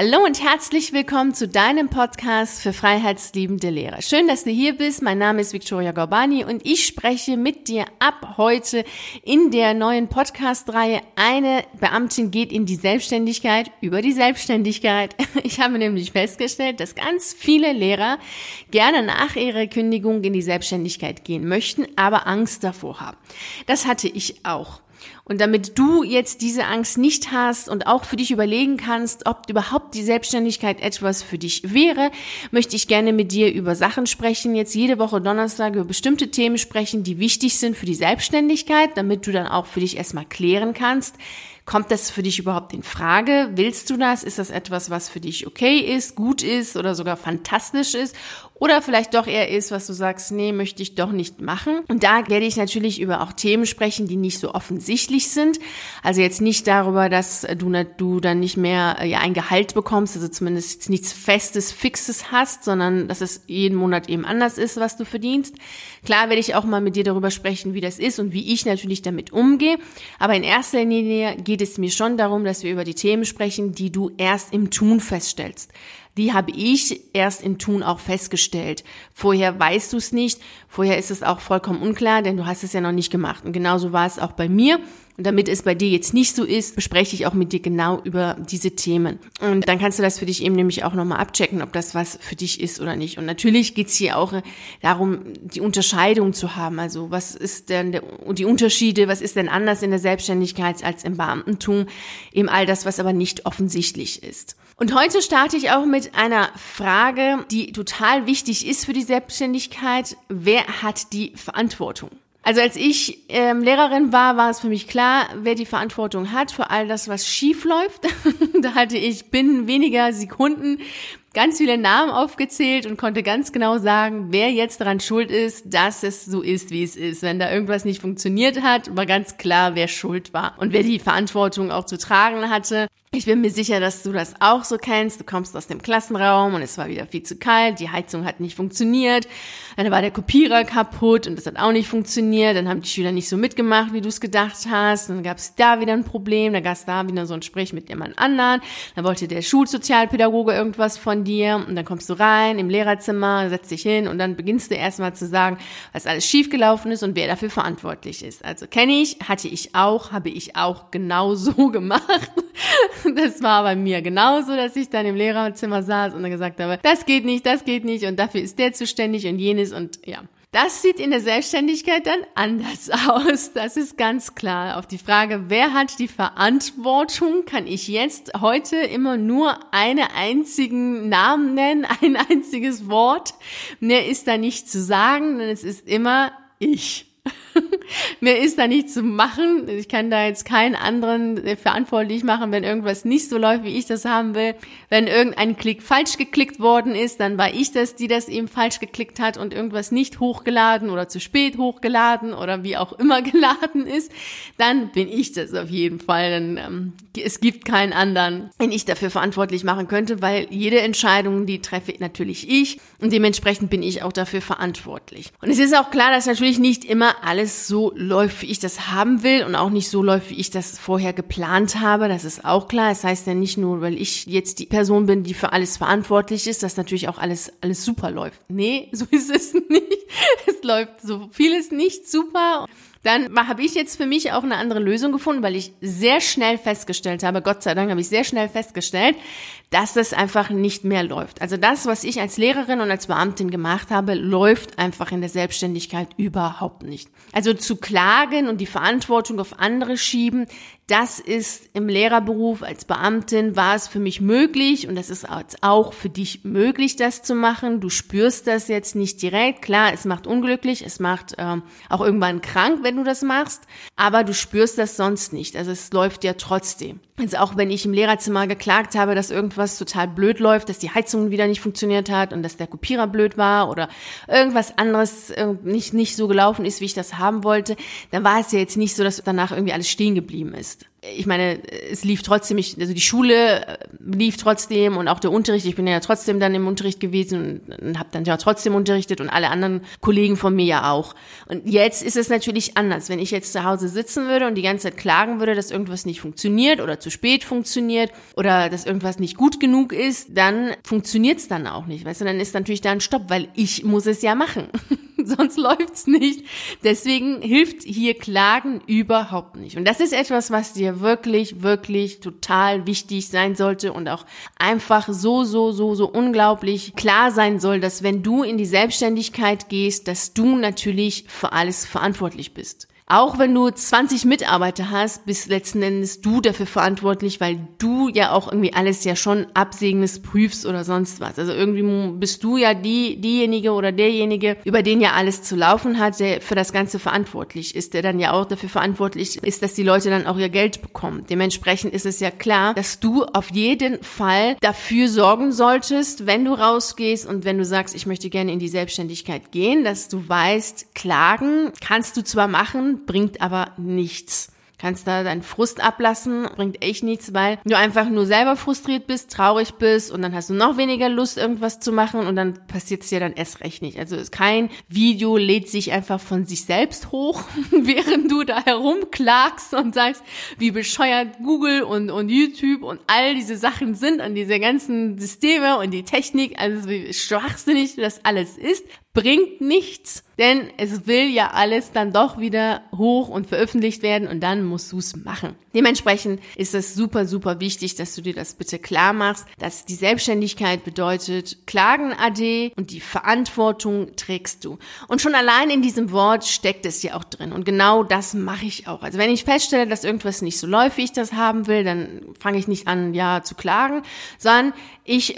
Hallo und herzlich willkommen zu deinem Podcast für freiheitsliebende Lehrer. Schön, dass du hier bist. Mein Name ist Victoria Gorbani und ich spreche mit dir ab heute in der neuen Podcast-Reihe Eine Beamtin geht in die Selbstständigkeit über die Selbstständigkeit. Ich habe nämlich festgestellt, dass ganz viele Lehrer gerne nach ihrer Kündigung in die Selbstständigkeit gehen möchten, aber Angst davor haben. Das hatte ich auch. Und damit du jetzt diese Angst nicht hast und auch für dich überlegen kannst, ob überhaupt die Selbstständigkeit etwas für dich wäre, möchte ich gerne mit dir über Sachen sprechen, jetzt jede Woche Donnerstag über bestimmte Themen sprechen, die wichtig sind für die Selbstständigkeit, damit du dann auch für dich erstmal klären kannst, Kommt das für dich überhaupt in Frage? Willst du das? Ist das etwas, was für dich okay ist, gut ist oder sogar fantastisch ist? Oder vielleicht doch eher ist, was du sagst, nee, möchte ich doch nicht machen. Und da werde ich natürlich über auch Themen sprechen, die nicht so offensichtlich sind. Also jetzt nicht darüber, dass du, du dann nicht mehr äh, ja, ein Gehalt bekommst, also zumindest jetzt nichts Festes, Fixes hast, sondern dass es jeden Monat eben anders ist, was du verdienst. Klar werde ich auch mal mit dir darüber sprechen, wie das ist und wie ich natürlich damit umgehe. Aber in erster Linie geht es mir schon darum, dass wir über die Themen sprechen, die du erst im Tun feststellst die habe ich erst im Tun auch festgestellt. Vorher weißt du es nicht, vorher ist es auch vollkommen unklar, denn du hast es ja noch nicht gemacht. Und genauso war es auch bei mir. Und damit es bei dir jetzt nicht so ist, bespreche ich auch mit dir genau über diese Themen. Und dann kannst du das für dich eben nämlich auch nochmal abchecken, ob das was für dich ist oder nicht. Und natürlich geht's hier auch darum, die Unterscheidung zu haben. Also was ist denn der, die Unterschiede, was ist denn anders in der Selbstständigkeit als im Beamtentum? Eben all das, was aber nicht offensichtlich ist. Und heute starte ich auch mit einer Frage, die total wichtig ist für die Selbstständigkeit. Wer hat die Verantwortung? Also als ich ähm, Lehrerin war, war es für mich klar, wer die Verantwortung hat für all das, was schief läuft. da hatte ich binnen weniger Sekunden ganz viele Namen aufgezählt und konnte ganz genau sagen, wer jetzt daran schuld ist, dass es so ist, wie es ist. Wenn da irgendwas nicht funktioniert hat, war ganz klar, wer schuld war und wer die Verantwortung auch zu tragen hatte. Ich bin mir sicher, dass du das auch so kennst. Du kommst aus dem Klassenraum und es war wieder viel zu kalt, die Heizung hat nicht funktioniert, dann war der Kopierer kaputt und das hat auch nicht funktioniert, dann haben die Schüler nicht so mitgemacht, wie du es gedacht hast, dann gab es da wieder ein Problem, dann gab es da wieder so ein Gespräch mit jemand anderen, dann wollte der Schulsozialpädagoge irgendwas von dir. Und dann kommst du rein im Lehrerzimmer, setzt dich hin und dann beginnst du erstmal zu sagen, was alles schiefgelaufen ist und wer dafür verantwortlich ist. Also kenne ich, hatte ich auch, habe ich auch genau so gemacht. Das war bei mir genauso, dass ich dann im Lehrerzimmer saß und dann gesagt habe, das geht nicht, das geht nicht und dafür ist der zuständig und jenes und ja. Das sieht in der Selbstständigkeit dann anders aus. Das ist ganz klar. Auf die Frage, wer hat die Verantwortung, kann ich jetzt heute immer nur einen einzigen Namen nennen, ein einziges Wort. Mehr ist da nicht zu sagen, denn es ist immer ich. Mehr ist da nicht zu machen. Ich kann da jetzt keinen anderen äh, verantwortlich machen, wenn irgendwas nicht so läuft, wie ich das haben will. Wenn irgendein Klick falsch geklickt worden ist, dann war ich das, die das eben falsch geklickt hat und irgendwas nicht hochgeladen oder zu spät hochgeladen oder wie auch immer geladen ist, dann bin ich das auf jeden Fall. Dann, ähm, es gibt keinen anderen, den ich dafür verantwortlich machen könnte, weil jede Entscheidung, die treffe natürlich ich und dementsprechend bin ich auch dafür verantwortlich. Und es ist auch klar, dass natürlich nicht immer alles so läuft, wie ich das haben will und auch nicht so läuft, wie ich das vorher geplant habe. Das ist auch klar. Es das heißt ja nicht nur, weil ich jetzt die Person bin, die für alles verantwortlich ist, dass natürlich auch alles, alles super läuft. Nee, so ist es nicht. Es läuft so vieles nicht super. Dann habe ich jetzt für mich auch eine andere Lösung gefunden, weil ich sehr schnell festgestellt habe, Gott sei Dank habe ich sehr schnell festgestellt, dass das einfach nicht mehr läuft. Also das, was ich als Lehrerin und als Beamtin gemacht habe, läuft einfach in der Selbstständigkeit überhaupt nicht. Also zu klagen und die Verantwortung auf andere schieben, das ist im Lehrerberuf als Beamtin war es für mich möglich und das ist auch für dich möglich, das zu machen. Du spürst das jetzt nicht direkt. Klar, es macht unglücklich, es macht ähm, auch irgendwann krank, wenn du das machst, aber du spürst das sonst nicht. Also es läuft ja trotzdem. Also auch wenn ich im Lehrerzimmer geklagt habe, dass irgendwas total blöd läuft, dass die Heizung wieder nicht funktioniert hat und dass der Kopierer blöd war oder irgendwas anderes nicht, nicht so gelaufen ist, wie ich das haben wollte, dann war es ja jetzt nicht so, dass danach irgendwie alles stehen geblieben ist. Ich meine, es lief trotzdem, ich, also die Schule äh, lief trotzdem und auch der Unterricht. Ich bin ja trotzdem dann im Unterricht gewesen und, und habe dann ja trotzdem unterrichtet und alle anderen Kollegen von mir ja auch. Und jetzt ist es natürlich anders. Wenn ich jetzt zu Hause sitzen würde und die ganze Zeit klagen würde, dass irgendwas nicht funktioniert oder zu spät funktioniert oder dass irgendwas nicht gut genug ist, dann funktioniert es dann auch nicht. Weißt du, dann ist natürlich da ein Stopp, weil ich muss es ja machen. sonst läuft's nicht. Deswegen hilft hier Klagen überhaupt nicht. Und das ist etwas, was dir wirklich, wirklich total wichtig sein sollte und auch einfach so, so, so, so unglaublich klar sein soll, dass wenn du in die Selbstständigkeit gehst, dass du natürlich für alles verantwortlich bist. Auch wenn du 20 Mitarbeiter hast, bist letzten Endes du dafür verantwortlich, weil du ja auch irgendwie alles ja schon absegnes prüfst oder sonst was. Also irgendwie bist du ja die, diejenige oder derjenige, über den ja alles zu laufen hat, der für das Ganze verantwortlich ist, der dann ja auch dafür verantwortlich ist, dass die Leute dann auch ihr Geld bekommen. Dementsprechend ist es ja klar, dass du auf jeden Fall dafür sorgen solltest, wenn du rausgehst und wenn du sagst, ich möchte gerne in die Selbstständigkeit gehen, dass du weißt, klagen kannst du zwar bringt aber nichts. Kannst da deinen Frust ablassen, bringt echt nichts, weil du einfach nur selber frustriert bist, traurig bist und dann hast du noch weniger Lust, irgendwas zu machen und dann passiert es dir dann erst recht nicht. Also kein Video lädt sich einfach von sich selbst hoch, während du da herumklagst und sagst, wie bescheuert Google und, und YouTube und all diese Sachen sind und diese ganzen Systeme und die Technik, also wie schwachsinnig das alles ist, bringt nichts, denn es will ja alles dann doch wieder hoch und veröffentlicht werden und dann musst du es machen. Dementsprechend ist es super, super wichtig, dass du dir das bitte klar machst, dass die Selbstständigkeit bedeutet Klagen AD und die Verantwortung trägst du. Und schon allein in diesem Wort steckt es ja auch drin und genau das mache ich auch. Also wenn ich feststelle, dass irgendwas nicht so läuft, wie ich das haben will, dann fange ich nicht an, ja, zu klagen, sondern ich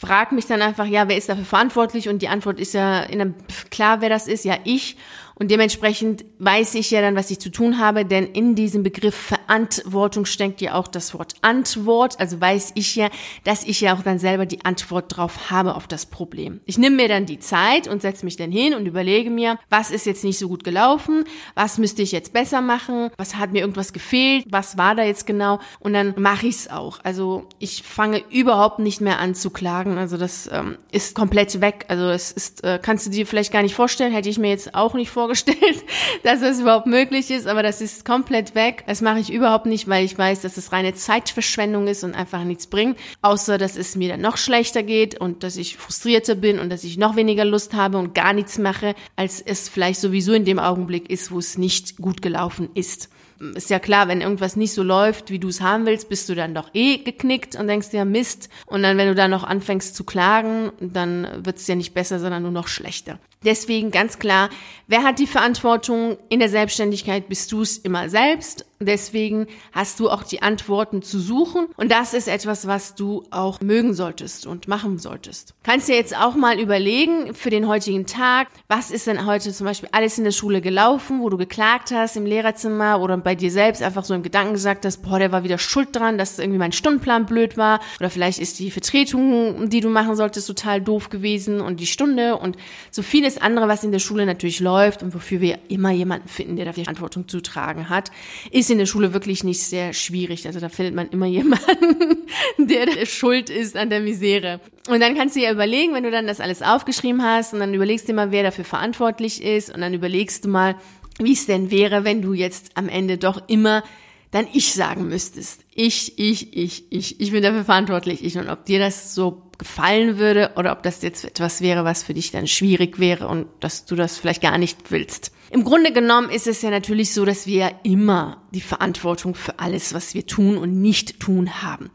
frag mich dann einfach, ja, wer ist dafür verantwortlich? Und die Antwort ist ja in einem, klar, wer das ist, ja, ich. Und dementsprechend weiß ich ja dann, was ich zu tun habe, denn in diesem Begriff Verantwortung steckt ja auch das Wort Antwort. Also weiß ich ja, dass ich ja auch dann selber die Antwort drauf habe auf das Problem. Ich nehme mir dann die Zeit und setze mich dann hin und überlege mir, was ist jetzt nicht so gut gelaufen, was müsste ich jetzt besser machen, was hat mir irgendwas gefehlt, was war da jetzt genau und dann mache ich es auch. Also ich fange überhaupt nicht mehr an zu klagen. Also das ähm, ist komplett weg. Also es ist, äh, kannst du dir vielleicht gar nicht vorstellen, hätte ich mir jetzt auch nicht vorgestellt vorgestellt, dass das überhaupt möglich ist, aber das ist komplett weg. Das mache ich überhaupt nicht, weil ich weiß, dass es reine Zeitverschwendung ist und einfach nichts bringt, außer dass es mir dann noch schlechter geht und dass ich frustrierter bin und dass ich noch weniger Lust habe und gar nichts mache, als es vielleicht sowieso in dem Augenblick ist, wo es nicht gut gelaufen ist ist ja klar, wenn irgendwas nicht so läuft, wie du es haben willst, bist du dann doch eh geknickt und denkst dir Mist. Und dann, wenn du dann noch anfängst zu klagen, dann wird es ja nicht besser, sondern nur noch schlechter. Deswegen ganz klar, wer hat die Verantwortung in der Selbstständigkeit? Bist du es immer selbst? Deswegen hast du auch die Antworten zu suchen. Und das ist etwas, was du auch mögen solltest und machen solltest. Kannst dir jetzt auch mal überlegen für den heutigen Tag, was ist denn heute zum Beispiel alles in der Schule gelaufen, wo du geklagt hast im Lehrerzimmer oder bei dir selbst einfach so im Gedanken gesagt hast, boah, der war wieder schuld dran, dass irgendwie mein Stundenplan blöd war. Oder vielleicht ist die Vertretung, die du machen solltest, total doof gewesen und die Stunde und so vieles andere, was in der Schule natürlich läuft und wofür wir immer jemanden finden, der dafür Verantwortung zu tragen hat, ist in der Schule wirklich nicht sehr schwierig. Also da findet man immer jemanden, der, schuld ist an der Misere. Und dann kannst du dir überlegen, wenn du dann das alles aufgeschrieben hast und dann überlegst du mal, wer dafür verantwortlich ist und dann überlegst du mal, wie es denn wäre, wenn du jetzt am Ende doch immer dann ich sagen müsstest. Ich, ich, ich, ich, ich bin dafür verantwortlich. Ich und ob dir das so gefallen würde oder ob das jetzt etwas wäre, was für dich dann schwierig wäre und dass du das vielleicht gar nicht willst. Im Grunde genommen ist es ja natürlich so, dass wir ja immer die Verantwortung für alles, was wir tun und nicht tun haben.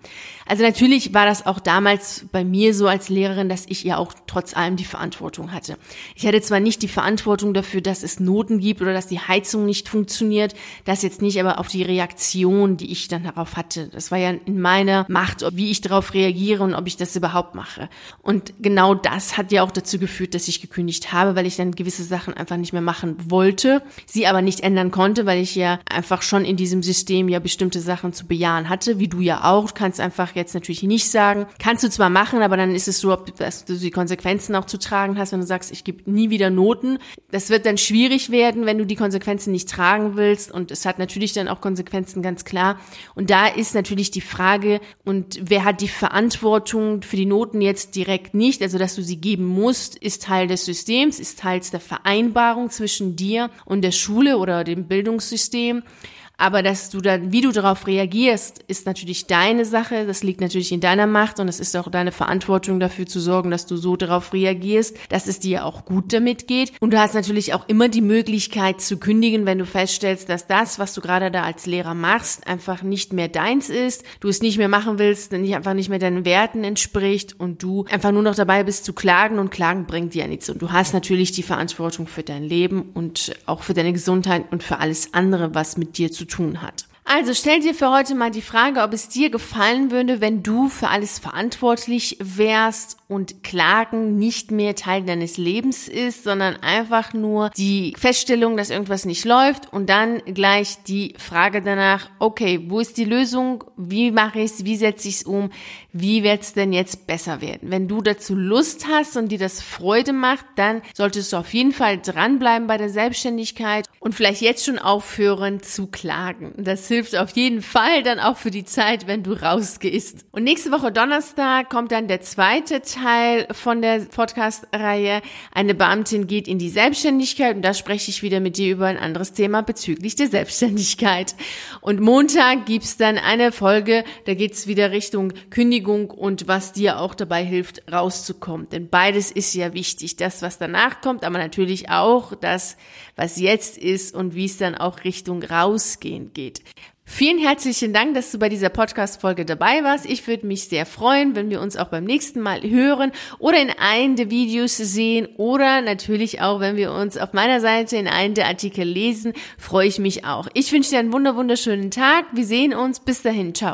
Also natürlich war das auch damals bei mir so als Lehrerin, dass ich ja auch trotz allem die Verantwortung hatte. Ich hatte zwar nicht die Verantwortung dafür, dass es Noten gibt oder dass die Heizung nicht funktioniert, das jetzt nicht, aber auf die Reaktion, die ich dann darauf hatte. Das war ja in meiner Macht, wie ich darauf reagiere und ob ich das überhaupt mache. Und genau das hat ja auch dazu geführt, dass ich gekündigt habe, weil ich dann gewisse Sachen einfach nicht mehr machen wollte wollte, sie aber nicht ändern konnte, weil ich ja einfach schon in diesem System ja bestimmte Sachen zu bejahen hatte, wie du ja auch. Kannst einfach jetzt natürlich nicht sagen. Kannst du zwar machen, aber dann ist es so, dass du die Konsequenzen auch zu tragen hast, wenn du sagst, ich gebe nie wieder Noten. Das wird dann schwierig werden, wenn du die Konsequenzen nicht tragen willst. Und es hat natürlich dann auch Konsequenzen, ganz klar. Und da ist natürlich die Frage, und wer hat die Verantwortung für die Noten jetzt direkt nicht, also dass du sie geben musst, ist Teil des Systems, ist Teil der Vereinbarung zwischen dir und der Schule oder dem Bildungssystem. Aber dass du dann, wie du darauf reagierst, ist natürlich deine Sache. Das liegt natürlich in deiner Macht und es ist auch deine Verantwortung dafür zu sorgen, dass du so darauf reagierst, dass es dir auch gut damit geht. Und du hast natürlich auch immer die Möglichkeit zu kündigen, wenn du feststellst, dass das, was du gerade da als Lehrer machst, einfach nicht mehr deins ist, du es nicht mehr machen willst, nicht einfach nicht mehr deinen Werten entspricht und du einfach nur noch dabei bist zu klagen und klagen bringt dir ja nichts. Und du hast natürlich die Verantwortung für dein Leben und auch für deine Gesundheit und für alles andere, was mit dir zu tun hat. Also stell dir für heute mal die Frage, ob es dir gefallen würde, wenn du für alles verantwortlich wärst und Klagen nicht mehr Teil deines Lebens ist, sondern einfach nur die Feststellung, dass irgendwas nicht läuft und dann gleich die Frage danach, okay, wo ist die Lösung? Wie mache ich es? Wie setze ich es um? Wie wird es denn jetzt besser werden? Wenn du dazu Lust hast und dir das Freude macht, dann solltest du auf jeden Fall dranbleiben bei der Selbstständigkeit und vielleicht jetzt schon aufhören zu klagen. Das hilft auf jeden Fall dann auch für die Zeit, wenn du rausgehst. Und nächste Woche Donnerstag kommt dann der zweite Teil von der Podcast-Reihe. Eine Beamtin geht in die Selbstständigkeit und da spreche ich wieder mit dir über ein anderes Thema bezüglich der Selbstständigkeit. Und Montag gibt's dann eine Folge, da geht's wieder Richtung Kündigung und was dir auch dabei hilft, rauszukommen. Denn beides ist ja wichtig. Das, was danach kommt, aber natürlich auch das, was jetzt ist und wie es dann auch Richtung rausgehen geht. Vielen herzlichen Dank, dass du bei dieser Podcast-Folge dabei warst. Ich würde mich sehr freuen, wenn wir uns auch beim nächsten Mal hören oder in einem der Videos sehen oder natürlich auch, wenn wir uns auf meiner Seite in einem der Artikel lesen, freue ich mich auch. Ich wünsche dir einen wunderschönen Tag. Wir sehen uns. Bis dahin. Ciao.